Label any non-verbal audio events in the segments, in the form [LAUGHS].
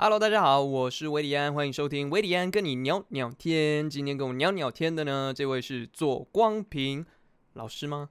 Hello，大家好，我是维里安，欢迎收听维里安跟你聊聊天。今天跟我聊聊天的呢，这位是左光平老师吗？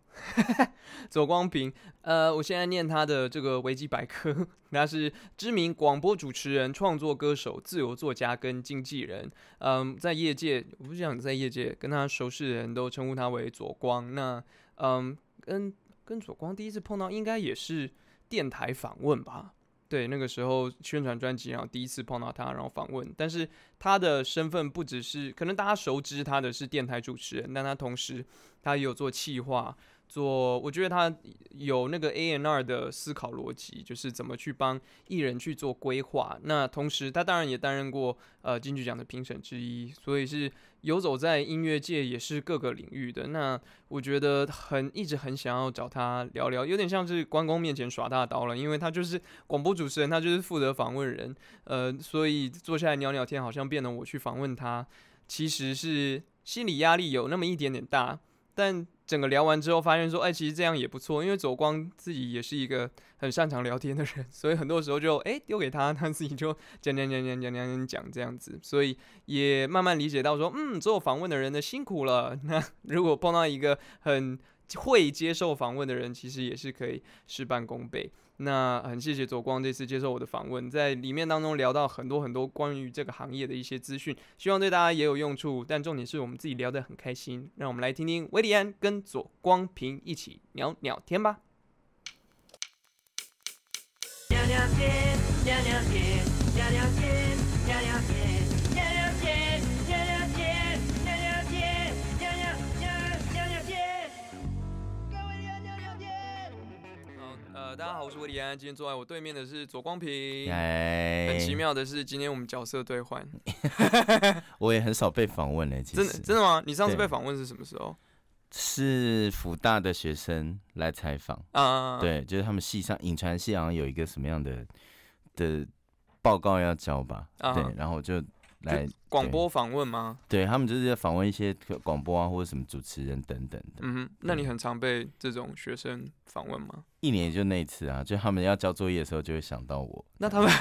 [LAUGHS] 左光平，呃，我现在念他的这个维基百科，[LAUGHS] 他是知名广播主持人、创作歌手、自由作家跟经纪人。嗯，在业界，我不想在业界跟他熟识的人都称呼他为左光。那，嗯，跟跟左光第一次碰到，应该也是电台访问吧。对，那个时候宣传专辑，然后第一次碰到他，然后访问。但是他的身份不只是，可能大家熟知他的是电台主持人，但他同时他也有做企划。做，我觉得他有那个 A N R 的思考逻辑，就是怎么去帮艺人去做规划。那同时，他当然也担任过呃金曲奖的评审之一，所以是游走在音乐界也是各个领域的。那我觉得很一直很想要找他聊聊，有点像是关公面前耍大刀了，因为他就是广播主持人，他就是负责访问人，呃，所以坐下来聊聊天，好像变得我去访问他，其实是心理压力有那么一点点大。但整个聊完之后，发现说，哎，其实这样也不错，因为走光自己也是一个很擅长聊天的人，[LAUGHS] 所以很多时候就，哎，丢给他，他自己就讲讲讲讲讲讲讲讲这样子，所以也慢慢理解到说，嗯，做访问的人的辛苦了。那如果碰到一个很会接受访问的人，其实也是可以事半功倍。那很谢谢左光这次接受我的访问，在里面当中聊到很多很多关于这个行业的一些资讯，希望对大家也有用处。但重点是我们自己聊得很开心，让我们来听听维里安跟左光平一起聊聊天吧。聊聊天，聊聊天，聊聊天，聊聊天。大家好，我是维里安。今天坐在我对面的是左光平。哎很奇妙的是，今天我们角色兑换。[LAUGHS] 我也很少被访问嘞，真的真的吗？你上次被访问是什么时候？是福大的学生来采访啊。对，就是他们系上影传系好像有一个什么样的的报告要交吧。对，然后就。来广播访问吗？对他们就是在访问一些广播啊，或者什么主持人等等的。嗯哼，那你很常被这种学生访问吗？一年就那一次啊，就他们要交作业的时候就会想到我。那他们，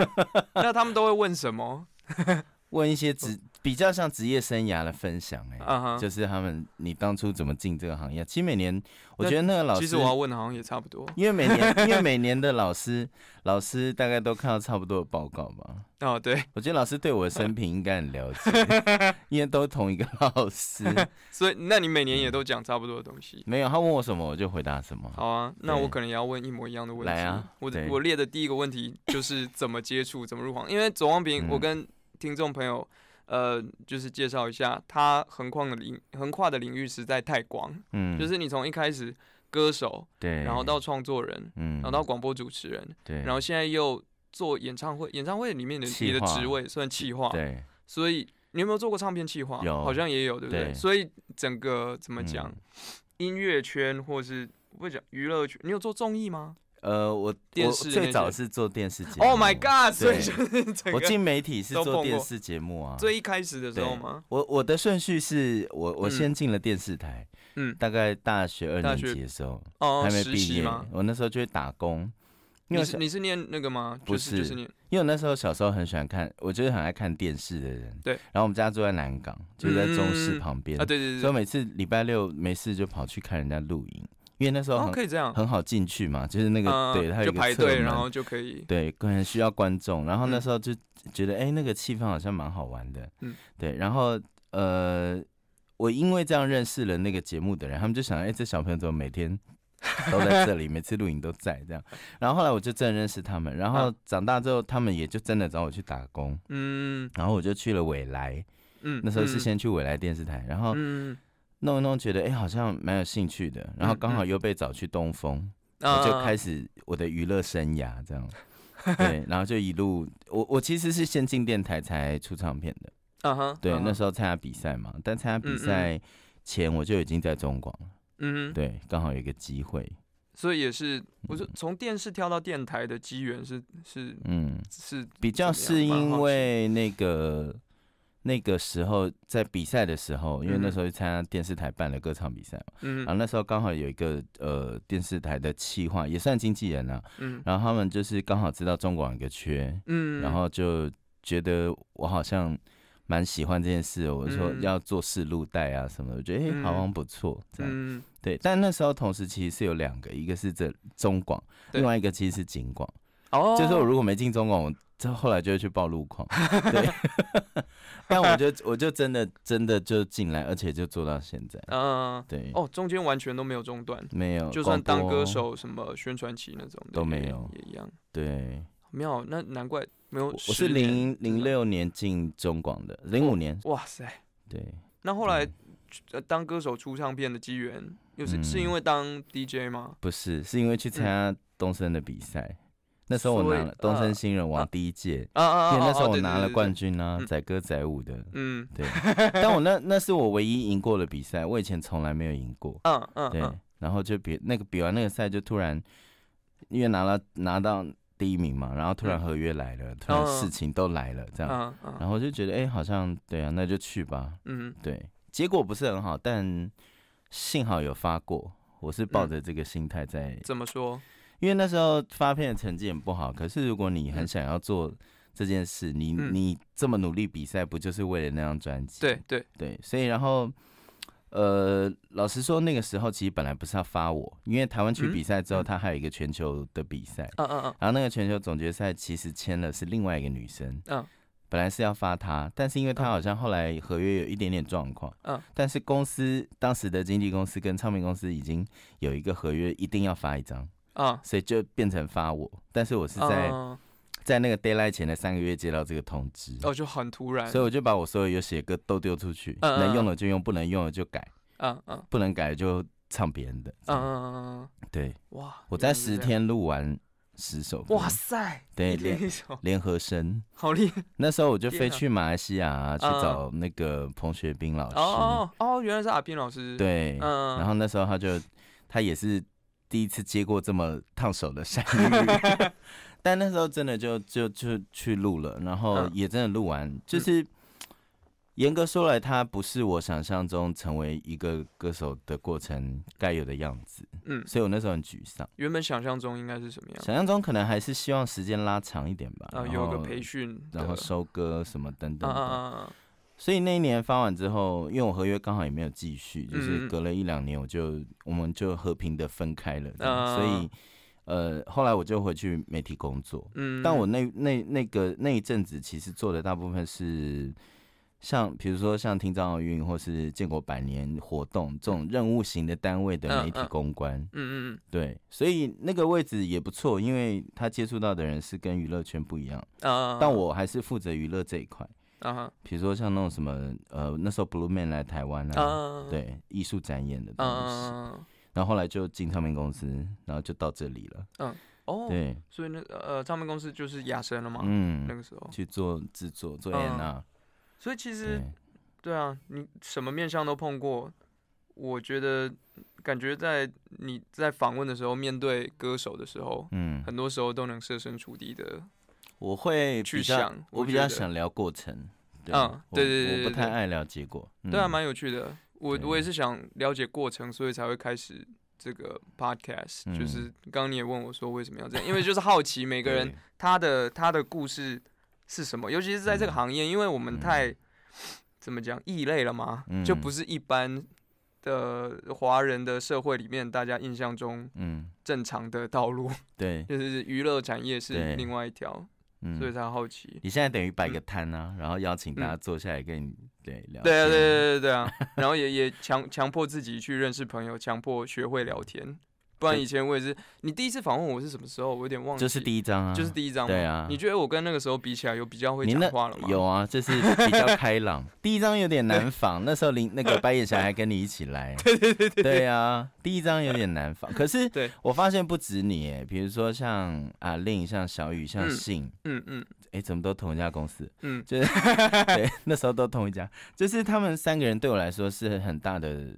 [LAUGHS] 那他们都会问什么？[LAUGHS] 问一些职比较像职业生涯的分享，哎，就是他们你当初怎么进这个行业？其实每年我觉得那个老师，其实我要问的好像也差不多，因为每年 [LAUGHS] 因为每年的老师老师大概都看到差不多的报告吧。哦，对，我觉得老师对我的生平应该很了解，[LAUGHS] 因为都同一个老师，[LAUGHS] 所以那你每年也都讲差不多的东西？没有，他问我什么我就回答什么。好啊，那我可能也要问一模一样的问题。来啊，我我列的第一个问题就是怎么接触，怎么入行？因为左光平，我跟听众朋友，呃，就是介绍一下，他横跨的领横跨的领域实在太广，嗯，就是你从一开始歌手，对，然后到创作人，嗯，然后到广播主持人，对，然后现在又做演唱会，演唱会里面的你的职位算企划，对，所以你有没有做过唱片企划？有，好像也有，对不对？所以整个怎么讲，音乐圈或是不会讲娱乐圈，你有做综艺吗？呃，我我最早是做电视节目。Oh my god！所以 [LAUGHS] 我进媒体是做电视节目啊。最一开始的时候吗？我我的顺序是我我先进了电视台，嗯，大概大学二年级的时候，哦，还没毕业吗？我那时候就去打工。你是你是念那个吗？不是，就是念。因为我那时候小时候很喜欢看，我就是很爱看电视的人。对。然后我们家住在南港，就在中视旁边啊。对对对。所以每次礼拜六没事就跑去看人家录影。因为那时候可以这样。很好进去嘛，就是那个对，他有排队，然后就可以。对，可能需要观众，然后那时候就觉得哎，那个气氛好像蛮好玩的，嗯，对，然后呃，我因为这样认识了那个节目的人，他们就想哎，这小朋友怎么每天都在这里，[LAUGHS] 每次录影都在这样，然后后来我就真的认识他们，然后长大之后，他们也就真的找我去打工，嗯，然后我就去了未来，嗯，那时候是先去未来电视台，然后嗯。弄一弄，觉得哎，好像蛮有兴趣的，然后刚好又被找去东风，我就开始我的娱乐生涯这样，[LAUGHS] 对，然后就一路，我我其实是先进电台才出唱片的，啊哈，对，那时候参加比赛嘛，但参加比赛前我就已经在中广了，嗯，对，刚好有一个机会，所以也是，我是从电视跳到电台的机缘是是，嗯，是比较是因为那个。那个时候在比赛的时候，因为那时候去参加电视台办的歌唱比赛嘛，嗯，然后那时候刚好有一个呃电视台的企划，也算经纪人啊，嗯，然后他们就是刚好知道中广有个缺，嗯，然后就觉得我好像蛮喜欢这件事，我说要做试录带啊什么，我觉得哎好像不错，这样，对，但那时候同时其实是有两个，一个是这中广，另外一个其实是景广，哦，就是我如果没进中广。我这后来就会去报路况，对，[LAUGHS] 但我就我就真的真的就进来，而且就做到现在，嗯，对，哦，中间完全都没有中断，没有，就算当歌手什么宣传期那种都没有，也一样，对，没有，那难怪没有。我是零零六年进中广的，零五年，哇塞，对，那后来呃当歌手出唱片的机缘，又是是因为当 DJ 吗？不是，是因为去参加东森的比赛。那时候我拿了东森新人王第一届，因为那时候我拿了冠军啊，载歌载舞的，嗯，对。[LAUGHS] 但我那那是我唯一赢过的比赛，我以前从来没有赢过，嗯嗯，对。然后就比那个比完那个赛，就突然因为拿了拿到第一名嘛，然后突然合约来了，突然事情都来了，这样，然后就觉得哎，好像对啊，那就去吧，嗯，对。结果不是很好，但幸好有发过，我是抱着这个心态在。怎么说？因为那时候发片的成绩也不好，可是如果你很想要做这件事，你你这么努力比赛，不就是为了那张专辑？对对。对，所以然后，呃，老实说，那个时候其实本来不是要发我，因为台湾区比赛之后，他还有一个全球的比赛，嗯嗯嗯，然后那个全球总决赛其实签了是另外一个女生，嗯，本来是要发她，但是因为她好像后来合约有一点点状况，嗯，但是公司当时的经纪公司跟唱片公司已经有一个合约，一定要发一张。啊，所以就变成发我，但是我是在在那个 d a y l i g h t 前的三个月接到这个通知，哦，就很突然，所以我就把我所有有写歌都丢出去，能用的就用，不能用的就改，嗯嗯，不能改就唱别人的，嗯嗯嗯，对，哇，我在十天录完十首，哇塞，对，联联合声，好厉害，那时候我就飞去马来西亚去找那个彭学斌老师，哦哦，原来是阿斌老师，对，嗯，然后那时候他就他也是。第一次接过这么烫手的山芋，[LAUGHS] 但那时候真的就就就去录了，然后也真的录完。就是严格说来，它不是我想象中成为一个歌手的过程该有的样子。嗯，所以我那时候很沮丧。原本想象中应该是什么样？想象中可能还是希望时间拉长一点吧，然后有个培训，然后收割什么等等的。所以那一年发完之后，因为我合约刚好也没有继续，就是隔了一两年，我就我们就和平的分开了。所以，呃，后来我就回去媒体工作。嗯，但我那那那个那一阵子，其实做的大部分是像比如说像听障奥运或是建国百年活动这种任务型的单位的媒体公关。嗯嗯，对，所以那个位置也不错，因为他接触到的人是跟娱乐圈不一样。啊，但我还是负责娱乐这一块。啊哈，比如说像那种什么，呃，那时候 Blue Man 来台湾啊，对，艺术展演的东西，然后后来就进唱片公司，然后就到这里了。嗯，哦，对，所以那呃，唱片公司就是雅声了嘛。嗯，那个时候去做制作做 N 啊。所以其实，对啊，你什么面相都碰过。我觉得感觉在你在访问的时候，面对歌手的时候，嗯，很多时候都能设身处地的。我会去想，我比较想聊过程，嗯，对对对，我不太爱聊结果，对啊，蛮有趣的。我我也是想了解过程，所以才会开始这个 podcast。就是刚刚你也问我说为什么要这样，因为就是好奇每 [LAUGHS] 个人他的他的故事是什么，尤其是在这个行业，因为我们太怎么讲异类了嘛，就不是一般的华人的社会里面大家印象中嗯正常的道路，对，[LAUGHS] 就是娱乐产业是另外一条。所以才好奇，你现在等于摆个摊啊，然后邀请大家坐下来跟你对聊。对啊，对对对对啊，然后也也强强迫自己去认识朋友，强迫学会聊天。不然以前我也是，你第一次访问我是什么时候？我有点忘记。就是第一张啊，就是第一张。对啊。你觉得我跟那个时候比起来，有比较会讲话了吗？有啊，就是比较开朗。[LAUGHS] 第一张有点难仿，那时候林那个白眼侠还跟你一起来。[LAUGHS] 对对对对。对啊，第一张有点难仿，可是我发现不止你，哎，比如说像阿令、像小雨、像信，嗯嗯，哎，怎么都同一家公司？嗯，就是 [LAUGHS] 对，那时候都同一家，就是他们三个人对我来说是很大的。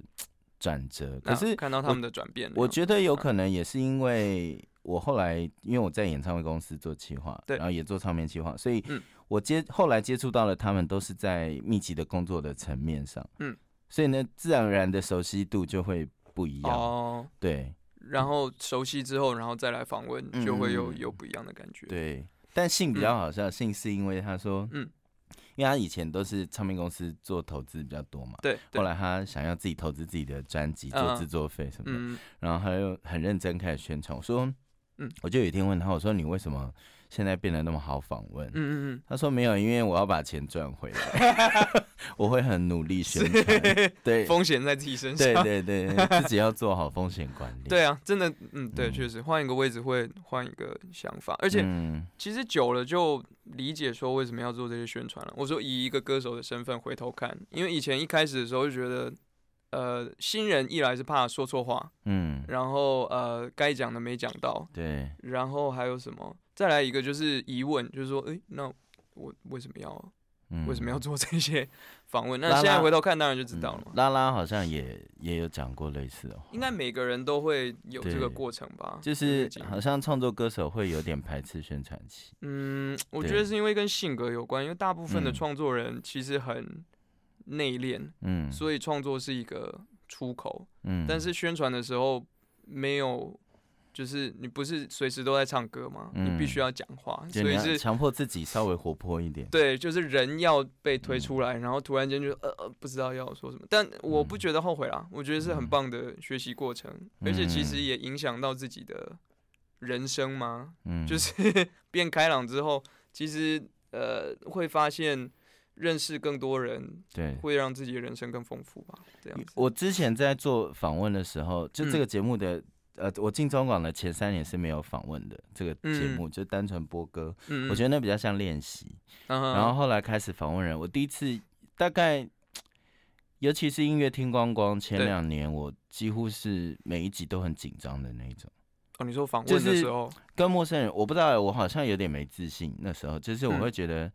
转折，可是看到他们的转变，我觉得有可能也是因为我后来因为我在演唱会公司做企划，对，然后也做唱片企划，所以我接后来接触到了他们都是在密集的工作的层面上，嗯，所以呢，自然而然的熟悉度就会不一样哦，对。然后熟悉之后，然后再来访问，就会有有不一样的感觉。对，但信比较好笑，信是因为他说，嗯，因为他以前都是唱片公司做投资比较多嘛，对。后来他想要自己投资自己的专辑，做制作费什么的，然后他又很认真开始宣传。我说，嗯，我就有一天问他，我说你为什么？现在变得那么好访问，嗯嗯嗯，他说没有，因为我要把钱赚回来，[LAUGHS] 我会很努力宣传，对，[LAUGHS] 风险在自己身上，对对对，自己要做好风险管理。对啊，真的，嗯，对，确实换一个位置会换一个想法，而且其实久了就理解说为什么要做这些宣传了。我说以一个歌手的身份回头看，因为以前一开始的时候就觉得。呃，新人一来是怕说错话，嗯，然后呃，该讲的没讲到，对，然后还有什么？再来一个就是疑问，就是说，哎，那我为什么要为什么要做这些访问？那现在回头看，当然就知道了。拉拉好像也也有讲过类似的话，应该每个人都会有这个过程吧？就是好像创作歌手会有点排斥宣传期。嗯，我觉得是因为跟性格有关，因为大部分的创作人其实很。内敛，嗯，所以创作是一个出口，嗯，但是宣传的时候没有，就是你不是随时都在唱歌吗？你必须要讲话，所以是强迫自己稍微活泼一点。对，就是人要被推出来，然后突然间就呃呃不知道要说什么，但我不觉得后悔啦，我觉得是很棒的学习过程，而且其实也影响到自己的人生嘛，嗯，就是 [LAUGHS] 变开朗之后，其实呃会发现。认识更多人，对，会让自己的人生更丰富吧。这样。我之前在做访问的时候，就这个节目的，呃，我进中广的前三年是没有访问的。这个节目就单纯播歌，我觉得那比较像练习。然后后来开始访问人，我第一次大概，尤其是音乐听光光，前两年我几乎是每一集都很紧张的那种。哦，你说访问的时候跟陌生人，我不知道，我好像有点没自信。那时候就是我会觉得。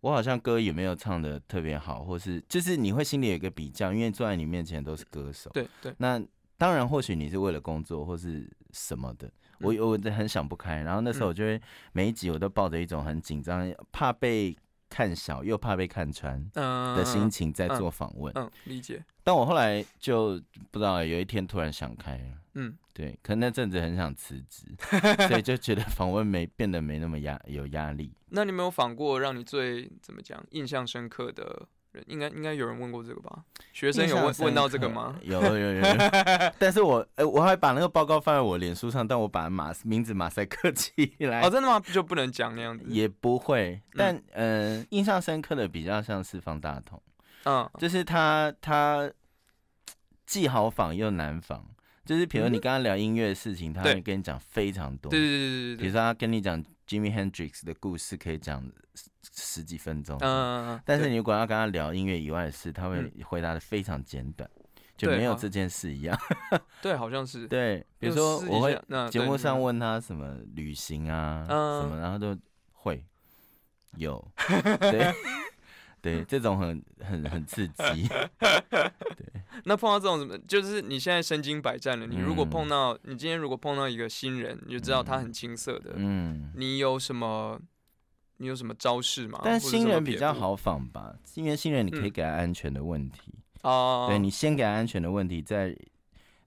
我好像歌也没有唱的特别好，或是就是你会心里有一个比较，因为坐在你面前都是歌手。对对。那当然，或许你是为了工作或是什么的，我我很想不开。然后那时候我就会每一集我都抱着一种很紧张，怕被看小又怕被看穿的心情在做访问。嗯，理解。但我后来就不知道，有一天突然想开了。嗯，对，可能那阵子很想辞职，所以就觉得访问没变得没那么压有压力。[LAUGHS] 那你没有访过让你最怎么讲印象深刻的人？应该应该有人问过这个吧？学生有问问到这个吗？[LAUGHS] 有有有。但是我呃我还把那个报告放在我脸书上，但我把马名字马赛克起来。哦，真的吗？就不能讲那样子？也不会。但呃，印象深刻的比较像是方大同，嗯，就是他他既好仿又难仿。就是比如你刚刚聊音乐的事情，他会跟你讲非常多。对对对对对。比如说他跟你讲 Jimmy Hendrix 的故事，可以讲十几分钟。嗯嗯嗯。但是你如果要跟他聊音乐以外的事，他会回答的非常简短，就没有这件事一样。[LAUGHS] 对，好像是。对，比如说我会节目上问他什么旅行啊什么，然后都会有。[LAUGHS] 对。[LAUGHS] 对，这种很很很刺激。对，那碰到这种什么，就是你现在身经百战了。你如果碰到，你今天如果碰到一个新人，你就知道他很青涩的。嗯，你有什么，你有什么招式吗？但新人比较好仿吧，因为新人你可以给他安全的问题。哦，对你先给他安全的问题，再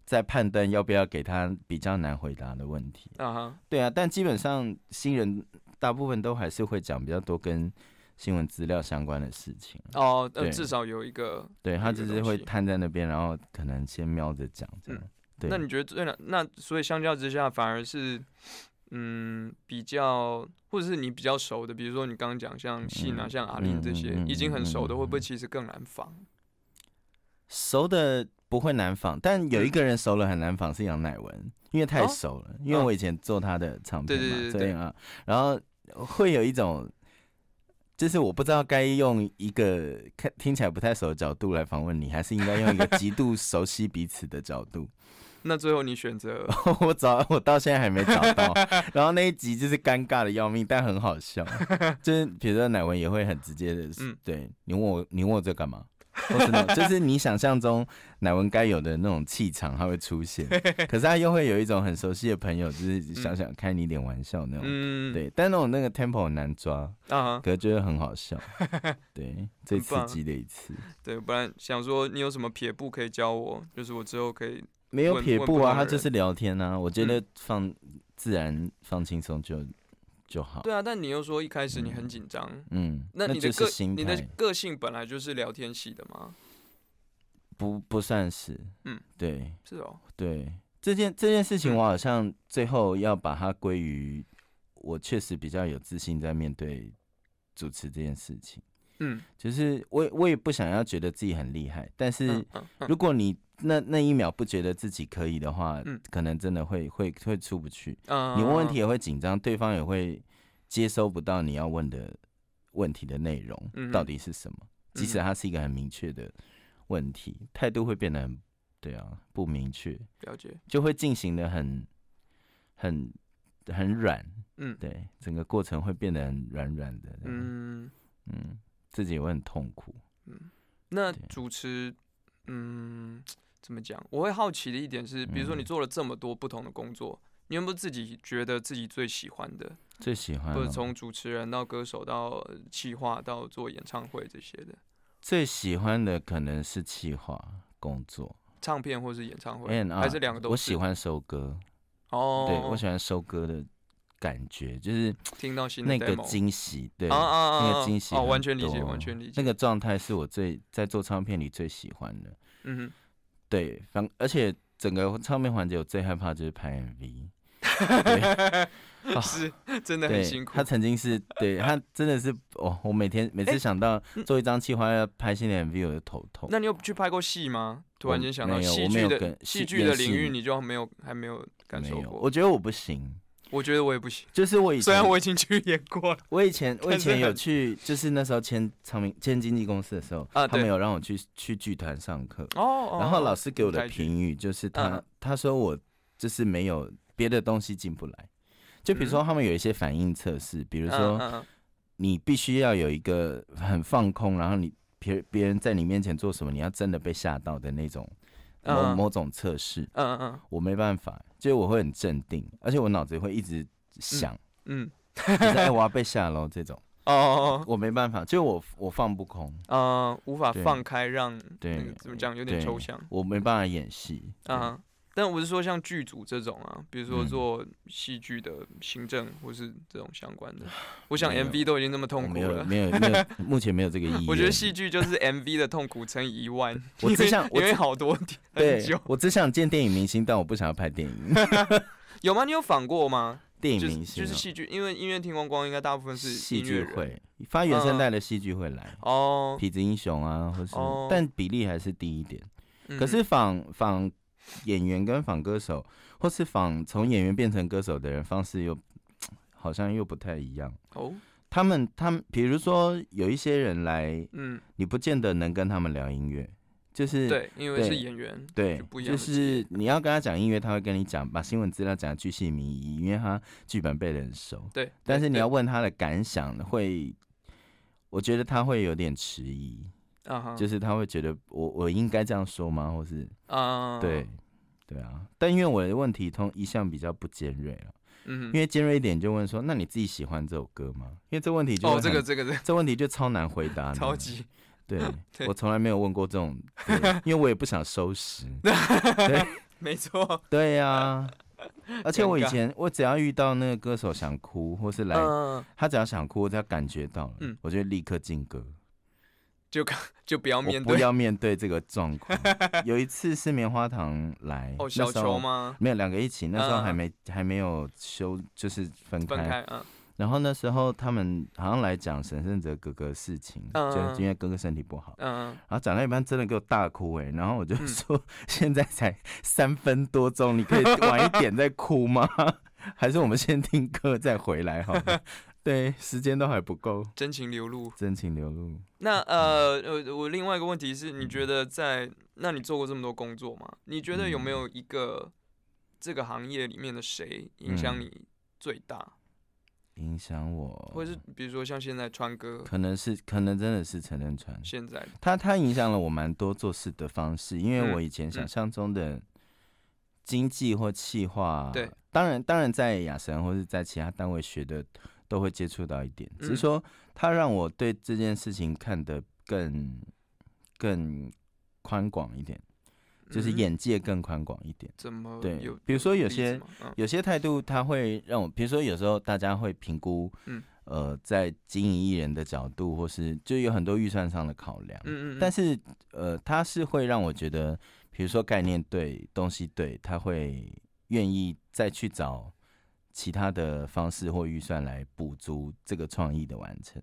再判断要不要给他比较难回答的问题。啊哈，对啊，但基本上新人大部分都还是会讲比较多跟。新闻资料相关的事情哦，呃，至少有一个，对他只是会瘫在那边，然后可能先瞄着讲这样。对，那你觉得最难？那所以相较之下，反而是嗯比较，或者是你比较熟的，比如说你刚刚讲像信啊、像阿玲这些已经很熟的，会不会其实更难仿？熟的不会难仿，但有一个人熟了很难仿是杨乃文，因为太熟了。因为我以前做他的唱片嘛，这样啊，然后会有一种。就是我不知道该用一个看听起来不太熟的角度来访问你，还是应该用一个极度熟悉彼此的角度。那最后你选择？[LAUGHS] 我找我到现在还没找到。[LAUGHS] 然后那一集就是尴尬的要命，但很好笑。[LAUGHS] 就是比如说乃文也会很直接的，嗯，对你问我你问我这干嘛？就是你想象中乃文该有的那种气场，他会出现。可是他又会有一种很熟悉的朋友，就是想想开你一点玩笑那种。嗯，对。但那种那个 tempo 很难抓啊，可是觉得很好笑。对，最刺激的一次。对，不然想说你有什么撇步可以教我，就是我之后可以。没有撇步啊，他就是聊天啊。我觉得放自然、放轻松就就好。对啊，但你又说一开始你很紧张，嗯，那你的个你的个性本来就是聊天系的吗？不，不算是。嗯，对，是哦，对这件这件事情，我好像最后要把它归于我确实比较有自信在面对主持这件事情。嗯，就是我我也不想要觉得自己很厉害，但是如果你那那一秒不觉得自己可以的话，可能真的会会会出不去。你问问题也会紧张，对方也会接收不到你要问的问题的内容到底是什么。即使它是一个很明确的问题，态度会变得很对啊，不明确，了解，就会进行的很很很软。嗯，对，整个过程会变得很软软的。嗯嗯。自己也会很痛苦。嗯，那主持，嗯，怎么讲？我会好奇的一点是，比如说你做了这么多不同的工作，你有没有自己觉得自己最喜欢的？最喜欢，或者从主持人到歌手到企划到做演唱会这些的。最喜欢的可能是企划工作，唱片或是演唱会，还是两个都？我喜欢收歌。哦，对我喜欢收歌的。感觉就是听到新那个惊喜，对，那个惊喜，哦，完全理解，完全理解。那个状态是我最在做唱片里最喜欢的。嗯哼，对，反而且整个唱片环节我最害怕就是拍 MV，[LAUGHS] 是真的很辛苦。他曾经是对他真的是哦，我每天每次想到做一张企划要拍新的 MV，我就头痛。那你有去拍过戏吗？突然间想到戏剧的戏剧的领域，你就没有还没有感受过？我觉得我不行。我觉得我也不行，就是我以前虽然我已经去演过了，我以前 [LAUGHS] 我以前有去，就是那时候签唱片签经纪公司的时候，啊，他们有让我去去剧团上课。哦，然后老师给我的评语就是他他说我就是没有别的东西进不来，就比如说他们有一些反应测试，比如说你必须要有一个很放空，然后你别别人在你面前做什么，你要真的被吓到的那种。某某种测试，嗯嗯嗯，我没办法，就是我会很镇定，而且我脑子会一直想，嗯，就是哎我要被吓了这种，[LAUGHS] 哦，我没办法，就我我放不空，嗯，无法放开让，对，怎么讲有点抽象，我没办法演戏，啊。但我是说，像剧组这种啊，比如说做戏剧的行政或是这种相关的，我想 MV 都已经那么痛苦了，没有没 [LAUGHS] 有，目前没有这个意义。我觉得戏剧就是 MV 的痛苦乘以一万。[LAUGHS] 我只想，因为好多对，我只想见电影明星，但我不想要拍电影。[LAUGHS] 有吗？你有访过吗？电影明星就是戏剧，因为音乐听光光应该大部分是戏剧会发原声带的戏剧会来哦，痞子英雄啊，或是，但比例还是低一点。可是访访。演员跟仿歌手，或是仿从演员变成歌手的人方式又 [TSK] 好像又不太一样哦。他们他们，比如说有一些人来，嗯，你不见得能跟他们聊音乐，就是对，因为是演员，对，就是你要跟他讲音乐，他会跟你讲，把新闻资料讲的巨细靡遗，因为他剧本背的很熟，对。但是你要问他的感想，会，我觉得他会有点迟疑。就是他会觉得我我应该这样说吗？或是啊，对对啊，但因为我的问题通一向比较不尖锐了，嗯，因为尖锐一点就问说，那你自己喜欢这首歌吗？因为这问题就哦，这个这个这这问题就超难回答，超级 [LAUGHS] 对，我从来没有问过这种，因为我也不想收拾，[LAUGHS] 对，[LAUGHS] 没错，对呀，而且我以前我只要遇到那个歌手想哭，或是来他只要想哭，我只要感觉到了，嗯，我就立刻进歌。就 [LAUGHS] 就不要面对，不要 [LAUGHS] 面对这个状况。有一次是棉花糖来，哦，小球吗？没有，两个一起。那时候还没还没有修，就是分开。然后那时候他们好像来讲沈胜哲哥哥事情，就因为哥哥身体不好。嗯。然后讲到一半，真的给我大哭哎！然后我就说，[LAUGHS] 现在才三分多钟，你可以晚一点再哭吗？还是我们先听歌再回来好了？对，时间都还不够，真情流露，真情流露。那呃呃，我另外一个问题是，你觉得在那你做过这么多工作吗？你觉得有没有一个这个行业里面的谁影响你最大？影响我，或者是比如说像现在川哥，可能是可能真的是陈仁川，现在他他影响了我蛮多做事的方式，因为我以前想象中的经济或企划，对，当然当然在雅神或是在其他单位学的都会接触到一点，只是说他让我对这件事情看得更更宽广一点。就是眼界更宽广一点，怎么对？比如说有些有些态度，他会让我，比如说有时候大家会评估，嗯，呃，在经营艺人的角度，或是就有很多预算上的考量，嗯嗯，但是呃，他是会让我觉得，比如说概念对，东西对，他会愿意再去找其他的方式或预算来补足这个创意的完成，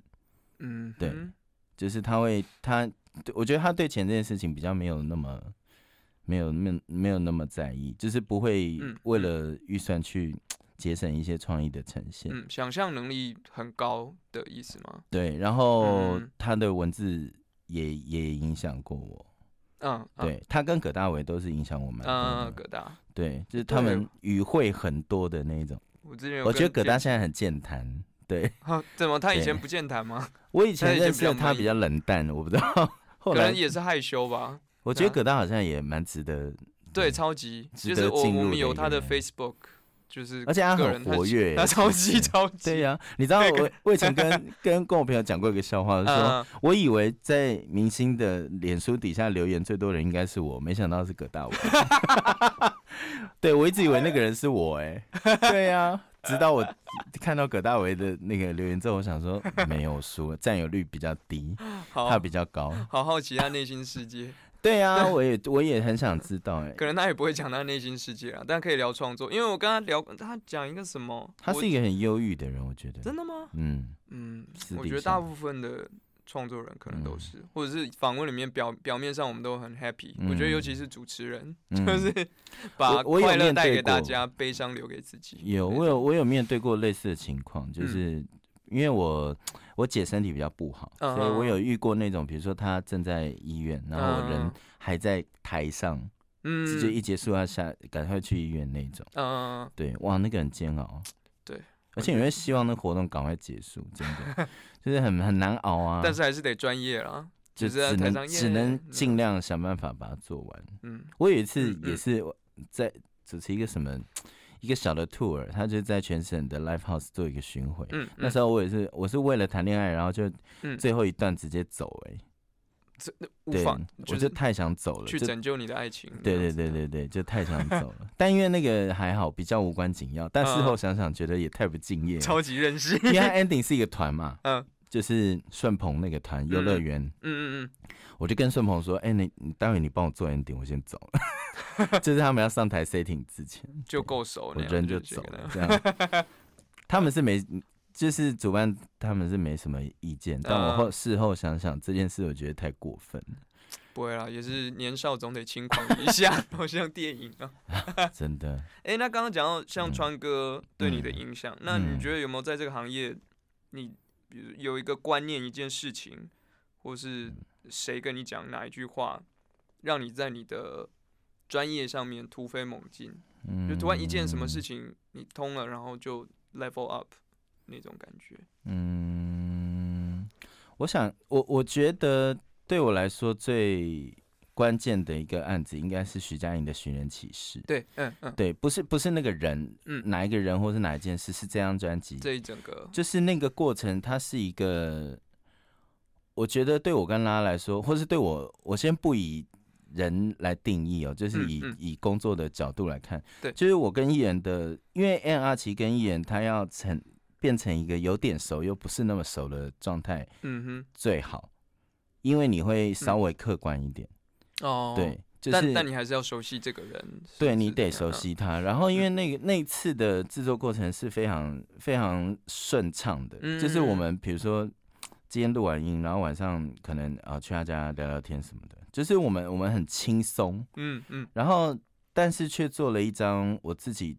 嗯，对，就是他会他，我觉得他对钱这件事情比较没有那么。没有没没有那么在意，就是不会为了预算去 [TSK] 节省一些创意的呈现。嗯，想象能力很高的意思吗？对，然后他的文字也也影响过我。嗯，对他跟葛大为都是影响我们。嗯，葛大。对，就是他们语汇很多的那种。我之前我觉得葛大现在很健谈。对。[LAUGHS] 怎么？他以前不健谈吗？[LAUGHS] 我以前认识他比较冷淡，我不知道。可能也是害羞吧。我觉得葛大好像也蛮值得，对，超级，就是我我们有他的 Facebook，就是而且他很活跃，他超级超级。对呀，你知道我我以前跟 [LAUGHS] 跟跟我朋友讲过一个笑话，说我以为在明星的脸书底下留言最多人应该是我，没想到是葛大伟。[LAUGHS] 对我一直以为那个人是我，哎，对呀。[LAUGHS] 直到我看到葛大为的那个留言之后，我想说没有输，占有率比较低，他比较高。好好奇他内心世界。对啊，我也我也很想知道哎。可能他也不会讲他内心世界啊，但可以聊创作，因为我跟他聊，他讲一个什么？他是一个很忧郁的人，我觉得。真的吗？嗯嗯，我觉得大部分的。创作人可能都是，或者是访问里面表表面上我们都很 happy，我觉得尤其是主持人，[LAUGHS] 就是把快乐带给大家，悲伤留给自己。有，我有我有面对过类似的情况，就是因为我我姐身体比较不好，所以我有遇过那种，比如说她正在医院，然后我人还在台上，嗯，直接一结束要下赶快去医院那种，嗯，对，哇，那个很煎熬。而且你会希望那活动赶快结束，真的就是很很难熬啊。但是还是得专业啊，就只能只能尽量想办法把它做完。嗯，我有一次也是在主持一个什么一个小的 tour，他就在全省的 live house 做一个巡回。嗯，那时候我也是我是为了谈恋爱，然后就最后一段直接走哎。这无法，我就太想走了，去拯救你的爱情。对对对对对，就太想 [LAUGHS] 走了。但因为那个还好，比较无关紧要。但事后想想，觉得也太不敬业。超级任性。因为 ending 是一个团嘛，[LAUGHS] 嗯，就是顺鹏那个团游乐园。嗯嗯嗯。我就跟顺鹏说：“哎，你你待会你帮我做 ending，我先走了。[LAUGHS] ”就是他们要上台 setting 之前，就够熟，我人就走了。这样，他们是没。就是主办他们是没什么意见，但我后事后想想这件事，我觉得太过分了。[TSK] 不会啦，也是年少总得轻狂一下，好像电影啊。[LAUGHS] 真的。哎，那刚刚讲到像川哥对你的影响，那你觉得有没有在这个行业，你比如有一个观念、一件事情，或是谁跟你讲哪一句话，让你在你的专业上面突飞猛进？嗯，就突然一件什么事情你通了，然后就 level up。那种感觉，嗯，我想，我我觉得对我来说最关键的一个案子，应该是徐佳莹的《寻人启事》。对，嗯嗯，对，不是不是那个人，嗯，哪一个人或是哪一件事，是这张专辑这一整个，就是那个过程，它是一个，我觉得对我跟拉来说，或是对我，我先不以。人来定义哦，就是以以工作的角度来看，对，就是我跟艺人的，因为 N R 奇跟艺人他要成变成一个有点熟又不是那么熟的状态，嗯哼，最好，因为你会稍微客观一点哦，对，但但你还是要熟悉这个人，对你得熟悉他，然后因为那个那次的制作过程是非常非常顺畅的，就是我们比如说。今天录完音，然后晚上可能啊去他家聊聊天什么的，就是我们我们很轻松，嗯嗯，然后但是却做了一张我自己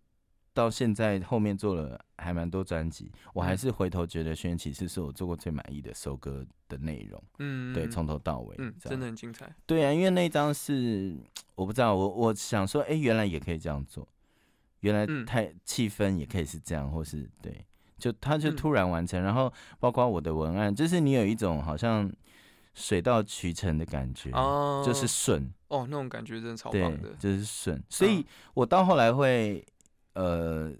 到现在后面做了还蛮多专辑，我还是回头觉得《轩辕骑士》是我做过最满意的收歌的内容，嗯，对，从头到尾，嗯，真的很精彩，对啊，因为那张是我不知道，我我想说，哎，原来也可以这样做，原来太气氛也可以是这样，或是对。就他就突然完成，然后包括我的文案，就是你有一种好像水到渠成的感觉，哦，就是顺。哦，那种感觉真的超棒的，，就是顺。所以我到后来会呃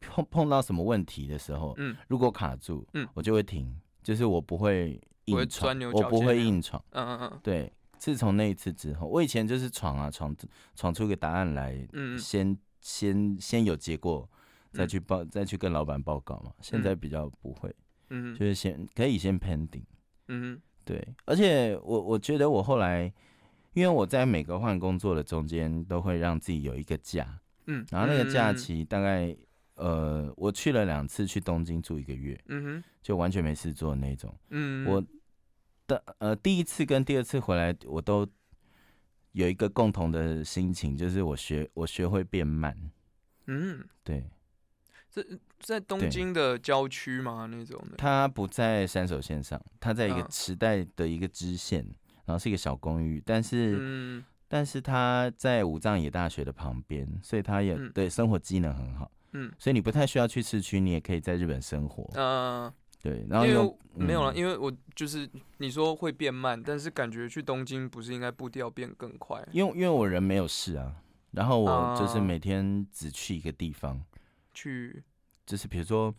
碰碰到什么问题的时候，嗯。如果卡住，嗯。我就会停，就是我不会硬闯，我不会硬闯。嗯嗯嗯。对，自从那一次之后，我以前就是闯啊闯闯出个答案来，嗯嗯。先先先有结果，再嗯去报再去跟老板报告嘛。现在比较不会，嗯就是先可以先 pending。嗯对，而且我我觉得我后来，因为我在每个换工作的中间都会让自己有一个假，嗯，然后那个假嗯，期大概呃，我去了两次去东京住一个月，嗯哼，就完全没事做的那种。嗯，我的呃第一次跟第二次回来，我都有一个共同的心情，就是我学我学会变慢。嗯，对，在东京的郊区吗？那种的，它不在山手线上，它在一个嗯池袋的一个支线，然后是一个小公寓，但是。嗯但是他在武藏野大学的旁边，所以他也嗯。对生活机能很好，嗯。所以你不太需要去市区，你也可以在日本生活。呃，对，然后因为用我没有了，嗯。因为我就是你说会变慢，但是感觉去东京不是应该步调变更快？因为因为我人没有事啊，然后我就是啊。每天只去一个地方，去。就是比如说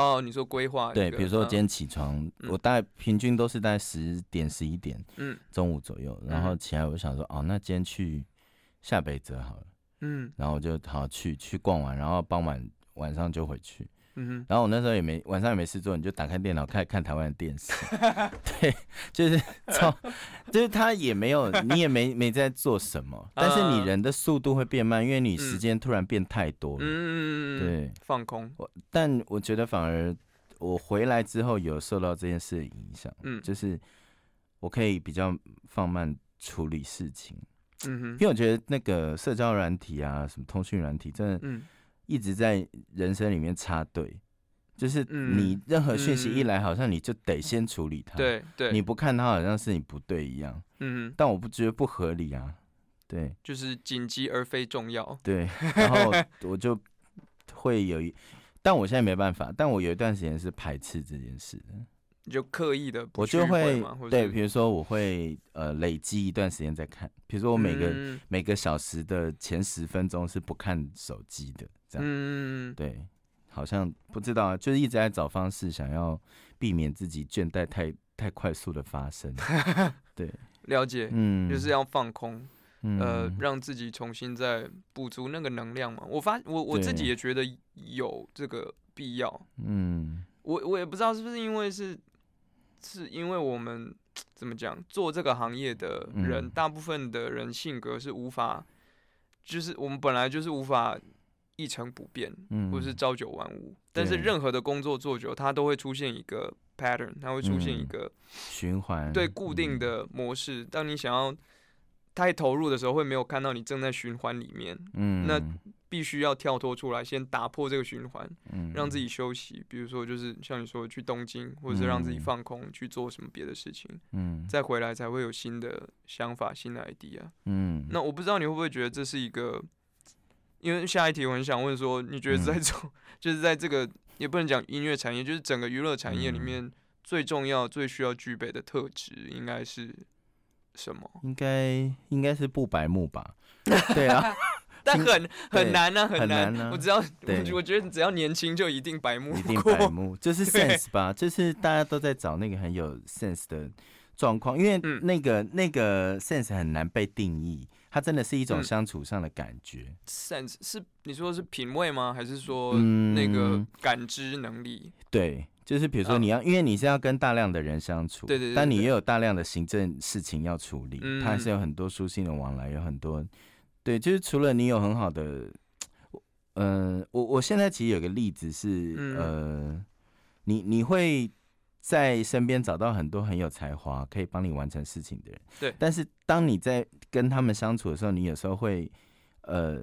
哦，你说规划对，比如说我嗯。今天起床，嗯。我大概平均都是在十点十一点嗯。中午左右，然后嗯。起来我就想说，哦，那今天去下北泽好了，嗯。然后我就好去去逛完，然后傍晚晚上就回去。嗯哼。然后我那时候也没晚上也没事做，你就打开电脑看看台湾的电视，[LAUGHS] 对，就是超，就是他也没有，你也没没在做什么，[LAUGHS] 但是你嗯人的速度会变慢，因为你时嗯。间突然变太多了，嗯，对。放空，我但我觉得反而我回来之后有受到这件事的影响，嗯就是我可以比较放慢处理事情，嗯哼。因为我觉得那个社交软体啊，什么通讯软体，真的嗯一直在人生里面插队，就是嗯你任何讯息一嗯。来，好像你就得先处理它，，对对，你不看它好像是你不对一样，嗯哼，但我不觉得不合理啊，对。就是紧急而非重要，对，[LAUGHS] 然后我就会有一，但我现在没办法，但我有一段时间是排斥这件事的，你就刻意的我就会对，比如说我会呃累积一段时间再看，比如说我每个、嗯。每个小时的前十分钟是不看手机的，这样。嗯对，好像不知道啊，就是一直在找方式，想要避免自己倦怠太太快速的发生。[LAUGHS] 对，了解，嗯，就是要放空，呃嗯，让自己重新再补足那个能量嘛。我发我我自己也觉得有这个必要。嗯我我也不知道是不是因为是是因为我们怎么讲做这个行业的人，嗯大部分的人性格是无法，就是我们本来就是无法一成不变，嗯，或是朝九晚五。但是任何的工作做久，它都会出现一个 pattern，它会出现一嗯个循环对固定嗯。的模式。当你想要太投入的时候，会没有看到你正在循环里面，嗯，那必须要跳脱出来，先打破这个循环。嗯让自。己休息，比如说就是像你说的去东京，或者是让自己嗯。放空，去做什么别的事情，嗯。再回来才会有新的想法、新的 idea。嗯。那我不知道你会不会觉得这是一个，因为下一题我很想问说，你觉得在嗯这种、就是在这个也不能讲音乐产业，就是整个娱乐产业里嗯面最重要、最需要具备的特质应该是什么？应该应该是不白目吧？[LAUGHS] 对啊，[LAUGHS] 但很很难啊，很难。难啊我只要我我觉得只要年轻就一定白目一定白目，就是 [LAUGHS] sense 吧，就是大家都在找那个很有 sense 的状况，因为嗯那个、那个 sense 很难被定义，它真的是一种嗯相处上的感觉。sense 是你说是品味吗？还是说嗯那个感知能力？对，就是比如说嗯你要，因为你是要跟大量的人相处，对对对对但你也有大量的行政事情要处理，嗯它还是有很多书信的往来，有很多，对，就是除了你有很好的，嗯、我我现在其实有个例子是，嗯呃，你你会在身边找到很多很有才华可以帮你完成事情的人，对。但是当你在跟他们相处的时候，你有时候会，呃。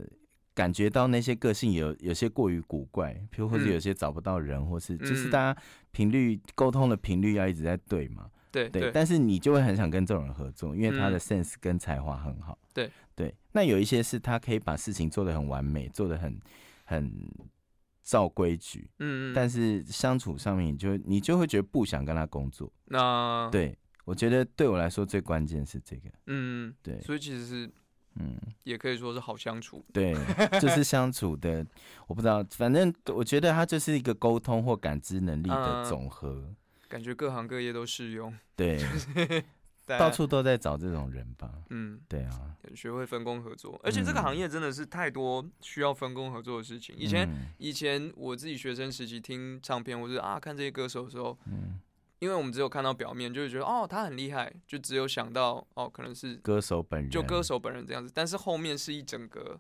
感觉到那些个性有有些过于古怪，譬如或者嗯。有些找不到人，或是就是嗯。大家频率沟通的频率要一直在对嘛，对对，但是你就会很想跟这种人合作，因为他的嗯。sense 跟才华很好。对。对，那有一些是他可以把事情做得很完美，做得很很照规矩，嗯，但是相处上面，你就你就会觉得不想跟他工作。那对我觉得对我来说最关键是这个，嗯，对，所以其实是，嗯，也可以说是好相处。对，就是相处的，我不知道，反正我觉得他就是一个沟通或感知能力的总和。感觉各行各业都适用。对。[LAUGHS] 到处都在找这种人吧。嗯，对啊，学会分工合作，而且这个行业真的是太多需要分工合作的事情。以前以前我自己学生时期听唱片，或者啊看这些歌手的时候，嗯，因为我们只有看到表面，就会觉得哦他很厉害，就只有想到哦可能是歌手本人，就歌手本人这样子。但是后面是一整个。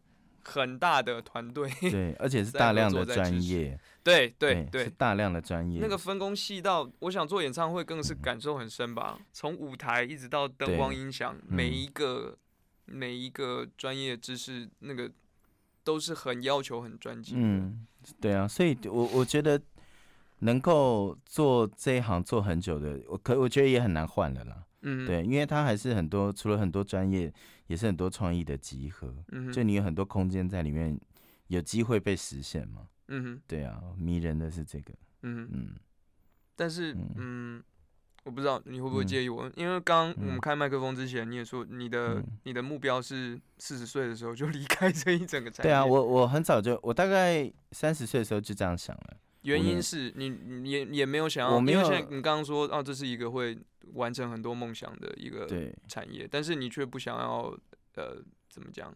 很大的团队，对，而且是 [LAUGHS] 大量的专业，对对对，大量的专业。那个分工细到，我想做演唱会更是感受很深吧。从舞台一直到灯光音响，每一个每一个专业知识，那个都是很要求很专精嗯，对啊，所以我我觉得能够做这一行做很久的，我可我觉得也很难换了啦。嗯，对，因为它还是很多，除了很多专业。也是很多创意的集合，嗯就你有很多空间在里面，有机会被实现嘛？嗯哼，对啊，迷人的是这个，嗯嗯，但是嗯，我不知道你会不会介意我，因为刚我们开麦克风之前，你也说你的你的目标是四十岁的时候就离开这一整个产业。对啊，我我很早就，我大概三十岁的时候就这样想了。原因是你你也也没有想要，因为现在你刚刚说哦，这是一个会完成很多梦想的一个产业，但是你却不想要呃怎么讲，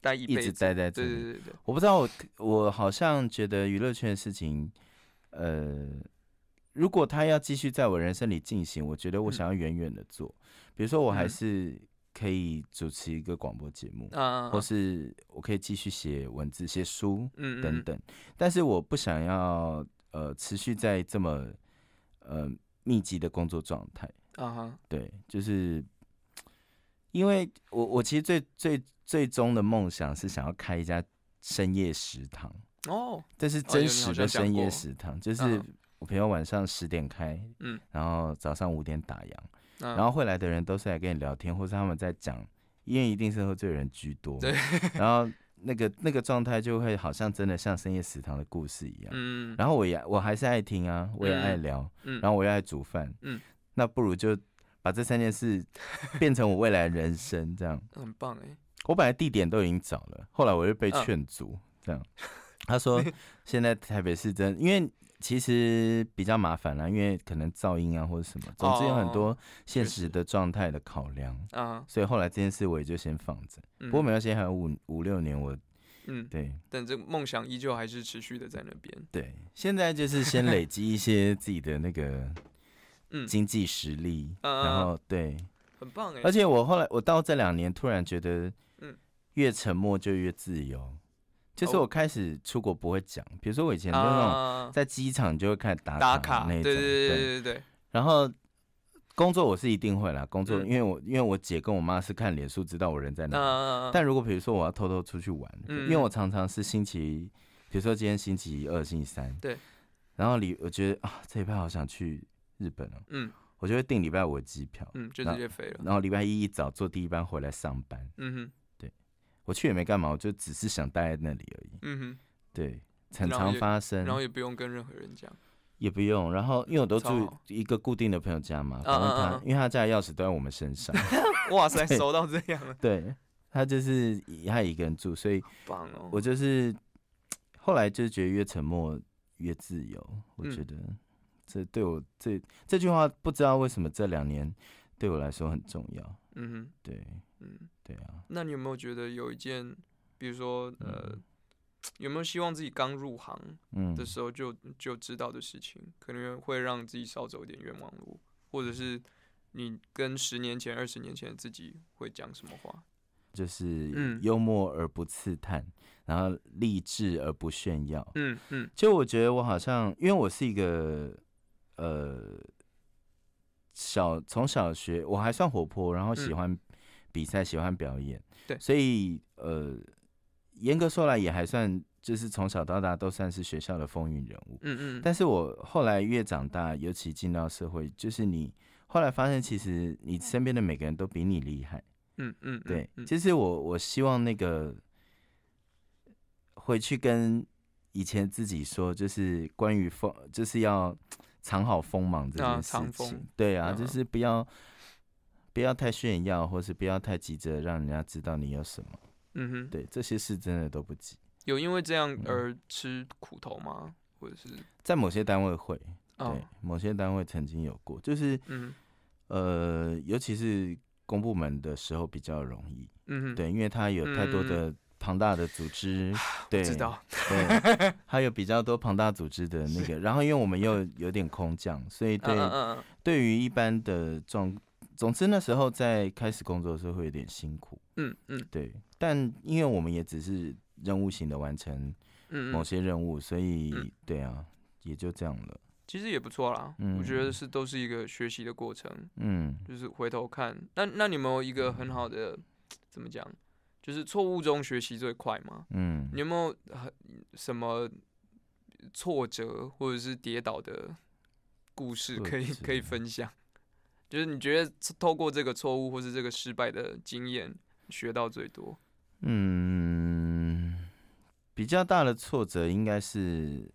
待一辈子待在这里。对对对对，我不知道我我好像觉得娱乐圈的事情，呃，如果他要继续在我人生里进行，我觉得我想要远远的做，比如说我还是。可以主持一个广播节目，或是我可以继续写文字、写书等等，但是我不想要呃持续在这么呃密集的工作状态啊哈，对，就是因为我我其实最最最终的梦想是想要开一家深夜食堂哦，这是真实的深夜食堂，就是我朋友晚上十点开，嗯，然后早上五点打烊。然后会来的人都是来跟你聊天，或是他们在讲，因为一定是喝醉人居多。对。然后那个那个状态就会好像真的像深夜食堂的故事一样。嗯。然后我也我还是爱听啊，我也爱聊。嗯。然后我也爱煮饭。嗯。那不如就把这三件事变成我未来人生，这样。很棒哎。我本来地点都已经找了，后来我又被劝阻，这样。[LAUGHS] 他说现在台北市真因为。其实比较麻烦啦，因为可能噪音啊或者什么，总之有很多现实的状态的考量啊，所以后来这件事我也就先放着。不过没关系，还有五五六年，我嗯对，但这梦想依旧还是持续的在那边。对，现在就是先累积一些自己的那个 [LAUGHS] 嗯经济实力，然后对，很棒哎。而且我后来我到这两年突然觉得，嗯，越沉默就越自由。就是我开始出国不会讲，比如说我以前就那种在机场就会开始打打卡那种，对对对对对对。然后工作我是一定会啦，工作因为我因为我姐跟我妈是看脸书知道我人在哪。但如果比如说我要偷偷出去玩，因为我常常是星期，比如说今天星期二、星期三，对。然后礼我觉得啊，这一拜好想去日本哦，嗯，我就会订礼拜五的机票，嗯，就直接飞了。然后礼拜一一早坐第一班回来上班，嗯哼。我去也没干嘛，我就只是想待在那里而已。嗯哼，对，很常发生，然后也不用跟任何人讲，也不用。然后因为我都住一个固定的朋友家嘛，反正他因为他家的钥匙都在我们身上。[LAUGHS] 哇塞，熟到这样了。对，他就是他一个人住，所以棒哦。我就是后来就是觉得越沉默越自由。我觉得这对我这这句话不知道为什么这两年对我来说很重要。嗯哼，对，嗯。对啊，那你有没有觉得有一件，比如说呃，[TSK] 有没有希望自己刚入行的时候就就知道的事情，可能会让自己少走一点冤枉路，或者是你跟十年前、二十年前的自己会讲什么话？就是幽默而不刺探，然后励志而不炫耀。嗯嗯，就我觉得我好像，因为我是一个呃小从小学我还算活泼，然后喜欢。比赛喜欢表演，对，所以呃，严格说来也还算，就是从小到大都算是学校的风云人物。嗯嗯。但是我后来越长大，尤其进到社会，就是你后来发现，其实你身边的每个人都比你厉害。嗯嗯。对，其实我我希望那个回去跟以前自己说，就是关于风，就是要藏好锋芒这件事情。对啊，就是不要不要太炫耀，或是不要太急着让人家知道你有什么。嗯哼，对，这些事真的都不急。有因为这样而吃苦头吗？或者是在某些单位会，对，某些单位曾经有过，就是呃，尤其是公部门的时候比较容易。嗯哼，对，因为他有太多的。庞大的组织，[SIGHS] 对，知道，对，[LAUGHS] 还有比较多庞大组织的那个，然后因为我们又有点空降，所以对，对于一般的状，总之那时候在开始工作的时候会有点辛苦，嗯嗯，对，但因为我们也只是任务型的完成某些任务，所以对啊，也就这样了。其实也不错啦，我觉得是都是一个学习的过程，嗯，就是回头看，那那你没有一个很好的怎么讲？就是错误中学习最快嘛。嗯，你有没有很什么挫折或者是跌倒的故事可以可以分享？就是你觉得透过这个错误或是这个失败的经验学到最多？嗯，比较大的挫折应该是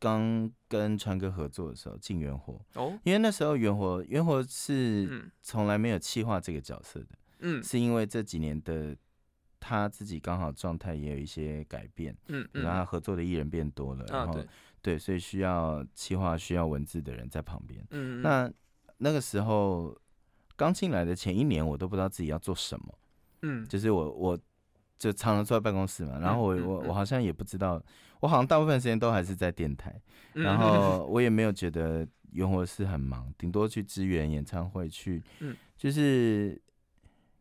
刚跟川哥合作的时候进元火哦，因为那时候元火元火是从来没有气化这个角色的，嗯，是因为这几年的。他自己刚好状态也有一些改变，嗯，然后合作的艺人变多了，然后对，所以需要企划、需要文字的人在旁边。嗯，那那个时候刚进来的前一年，我都不知道自己要做什么，嗯，就是我我就常常坐在办公室嘛，然后我我我好像也不知道，我好像大部分时间都还是在电台，然后我也没有觉得原活是很忙，顶多去支援演唱会去，嗯，就是。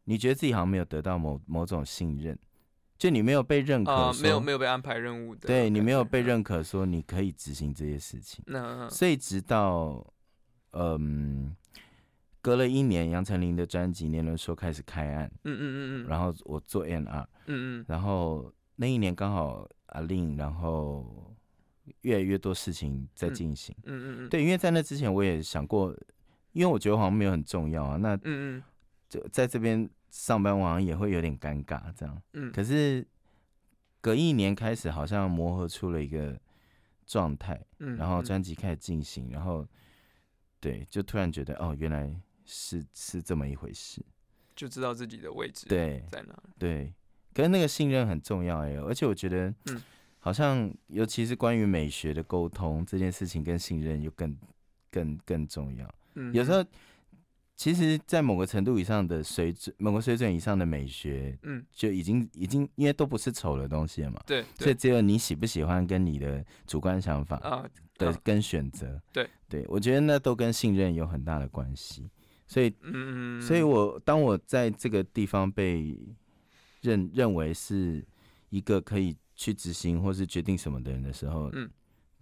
你觉得自己好像没有得到某某种信任，就你没有被认可，没有没有被安排任务的，对你没有被认可，说你可以执行这些事情。那所以直到嗯，隔了一年，杨丞琳的专辑《年轮说》开始开案，嗯嗯嗯嗯，然后我做 N R，嗯嗯，然后那一年刚好阿令，然后越来越多事情在进行，嗯嗯嗯，对，因为在那之前我也想过，因为我觉得好像没有很重要啊，那嗯嗯，就在这边。上班好像也会有点尴尬，这样。嗯。可是隔一年开始，好像磨合出了一个状态，嗯。然后专辑开始进行，然后对，就突然觉得哦，原来是是这么一回事，就知道自己的位置对在哪。对。可是那个信任很重要哎，而且我觉得，嗯，好像尤其是关于美学的沟通这件事情，跟信任又更更更重要。嗯。有时候。其实，在某个程度以上的水准，某个水准以上的美学，嗯，就已经已经，因为都不是丑的东西了嘛，对，所以只有你喜不喜欢跟你的主观想法啊的跟选择，对，对我觉得那都跟信任有很大的关系，所以，嗯，所以我当我在这个地方被认认为是一个可以去执行或是决定什么的人的时候，嗯，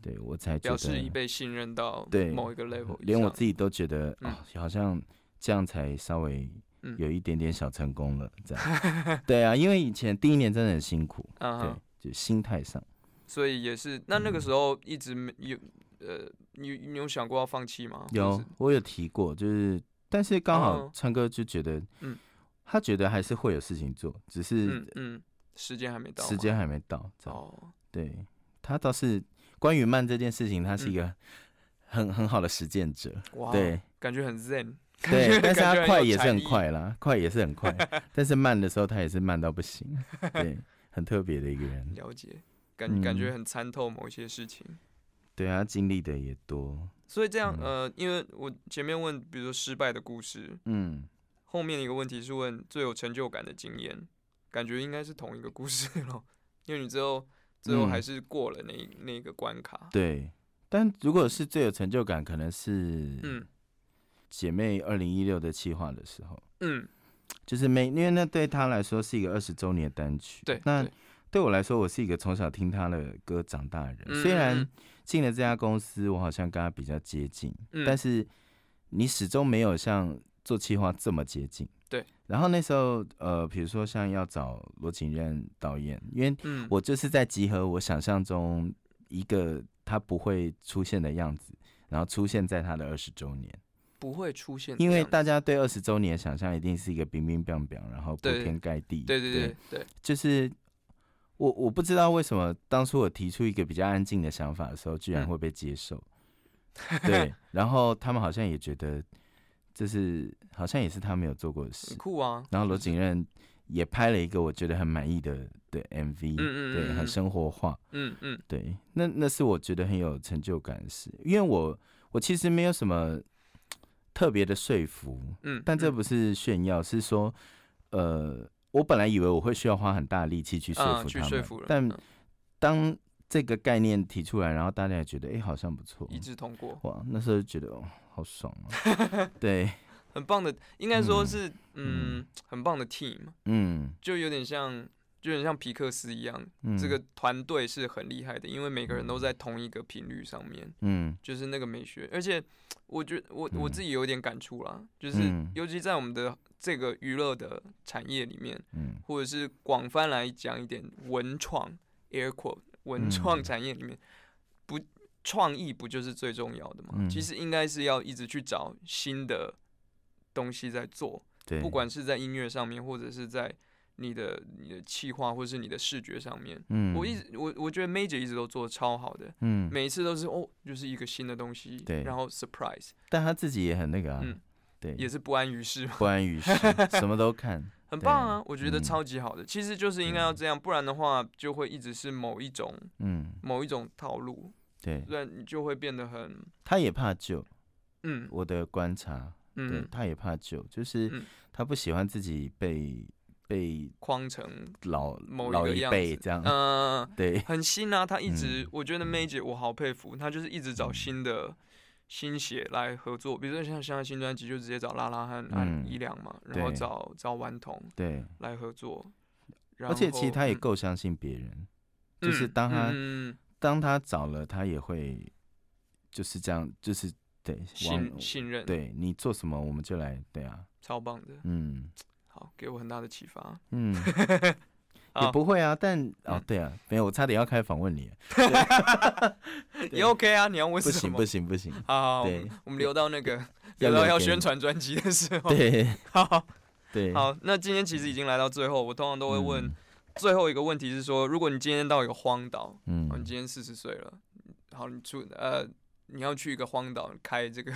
对我才表示已被信任到对某一个 level，连我自己都觉得啊，好像。这样才稍微有一点点小成功了，这样。[LAUGHS] 对啊，因为以前第一年真的很辛苦，对，就心态上，所以也是。那那个时候一直没有，呃，你你有想过要放弃吗？有，我有提过，就是，但是刚好唱歌就觉得，嗯，他觉得还是会有事情做，只是嗯，时间还没到，时间还没到，哦，对他倒是关于慢这件事情，他是一个很很好的实践者，对，感觉很 zen。[LAUGHS] 对，[LAUGHS] 但是他快也是很快啦，快也是很快，[LAUGHS] 但是慢的时候他也是慢到不行，对，很特别的一个人。了解，感感觉很参透某一些事情。对啊，经历的也多。所以这样，呃，因为我前面问，比如说失败的故事，嗯，后面一个问题是问最有成就感的经验，感觉应该是同一个故事咯，因为你最后最后还是过了那那个关卡。对，但如果是最有成就感，可能是嗯。姐妹二零一六的企划的时候，嗯，就是每因为那对她来说是一个二十周年的单曲，对，那对我来说，我是一个从小听他的歌长大的人。虽然进了这家公司，我好像跟他比较接近，但是你始终没有像做企划这么接近。对。然后那时候，呃，比如说像要找罗景任导演，因为我就是在集合我想象中一个他不会出现的样子，然后出现在他的二十周年。不会出现，因为大家对二十周年的想象一定是一个冰冰冰冰，然后铺天盖地。对对对对，就是我我不知道为什么当初我提出一个比较安静的想法的时候，居然会被接受。[LAUGHS] 对，然后他们好像也觉得，这是好像也是他没有做过的事，酷啊。然后罗景任也拍了一个我觉得很满意的的 MV，嗯嗯对，很生活化，嗯嗯，对，那那是我觉得很有成就感的事，因为我我其实没有什么特别的说服，嗯，但这不是炫耀，是说，呃，我本来以为我会需要花很大力气去说服他们，但当这个概念提出来，然后大家也觉得，哎，好像不错，一致通过。哇，那时候就觉得，哦，好爽啊！[LAUGHS] 对，很棒的，应该说是，嗯，很棒的 team。嗯，就有点像，就有点像皮克斯一样，这个团队是很厉害的，因为每个人都在同一个频率上面。嗯，就是那个美学，而且我觉得我我自己有点感触啦，就是尤其在我们的这个娱乐的产业里面，嗯，或者是广泛来讲一点文创 air quote。文创产业里面，不创意不就是最重要的吗？其实应该是要一直去找新的东西在做，不管是在音乐上面，或者是在你的你的气划，或者是你的视觉上面。嗯，我一直我我觉得 Major 一直都做的超好的，嗯，每一次都是哦，就是一个新的东西，对，然后 surprise。但他自己也很那个啊，嗯对，也是不安于世，不安于世，什么都看。[LAUGHS] 很棒啊，我觉得超级好的。其实就是应该要这样，不然的话就会一直是某一种，嗯，某一种套路。对，不然你就会变得很。他也怕旧，嗯，我的观察，嗯，他也怕旧，就是他不喜欢自己被被框成老某老一辈这样，嗯，[LAUGHS] 对，很新啊。他一直，我觉得 Major 我好佩服，他就是一直找新的。新血来合作，比如说像现在新专辑就直接找拉拉和安一良嘛，然后找找顽童对。来合作，而且其实他也够相信别人，就是当他当他找了他也会就是这样，就是对信信任，对你做什么我们就来，对啊，超棒的，嗯，好，给我很大的启发，[LAUGHS] 嗯。也不会啊，但哦对啊，没有，我差点要开访问你，[LAUGHS] 也 OK 啊，你要问什么？不行不行。不行，好，对，我们留到那个留 [LAUGHS] 到要宣传专辑的时候，对，好，对，好，那今天其实已经来到最后，我通常都会问最后一个问题是说，如果你今天到一个荒岛，嗯，你今天四十岁了，好，你出呃，你要去一个荒岛开这个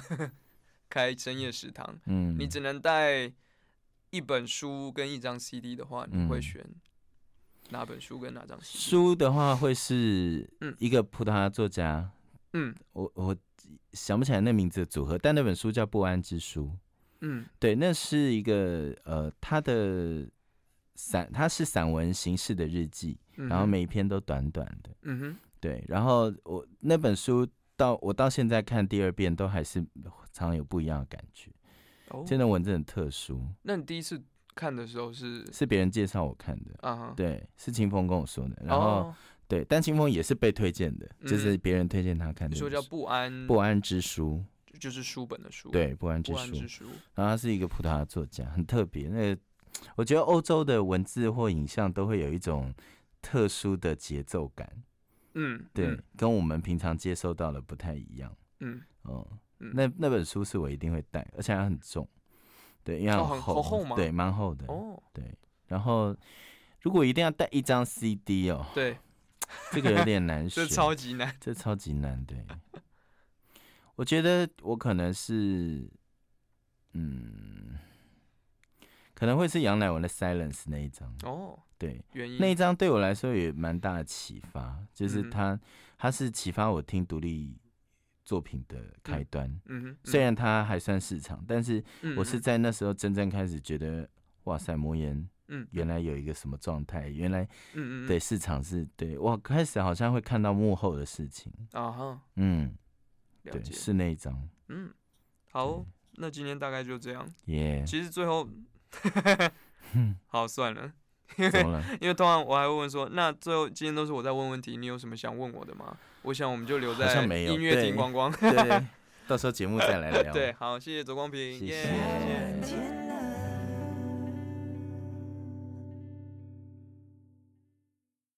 开深夜食堂，嗯，你只能带一本书跟一张 CD 的话，你会选？哪本书跟哪张书的话，会是一个葡萄牙作家，嗯，我我想不起来那名字的组合，但那本书叫《不安之书》，嗯，对，那是一个呃，他的散，他是散文形式的日记，然后每一篇都短短的，嗯哼，对，然后我那本书到我到现在看第二遍，都还是常常有不一样的感觉，哦，真的文字很特殊。那你第一次？看的时候是？是别人介绍我看的。啊，对，是清风跟我说的，然后对，但清风也是被推荐的，就是别人推荐他看的。说叫不安。不安之书，就是书本的书，对，不安之书。然后他是一个葡萄牙作家，很特别。那我觉得欧洲的文字或影像都会有一种特殊的节奏感，嗯，对，跟我们平常接收到的不太一样，嗯，哦，那那本书是我一定会带，而且还很重。对，因为很厚吗？对，蛮厚的。哦，对。然后，如果一定要带一张 CD 哦，对，这个有点难 [LAUGHS] 选，这超级难，这超级难。对，我觉得我可能是，嗯，可能会是杨乃文的《Silence》那一张。哦，对，原因那一张对我来说也蛮大的启发，就是他，他是启发我听独立。作品的开端，嗯虽然它还算市场，但是我是在那时候真正开始觉得，哇塞，魔岩，嗯，原来有一个什么状态，原来，嗯嗯，对，市场是对我开始好像会看到幕后的事情啊哈，嗯，对，是那一张，嗯，好，那今天大概就这样，耶，其实最后，好算了。因为因为通常我还会问说，那最后今天都是我在问问题，你有什么想问我的吗？我想我们就留在音乐厅光光，对，[LAUGHS] 到时候节目再来聊。对，好，谢谢左光平，谢谢。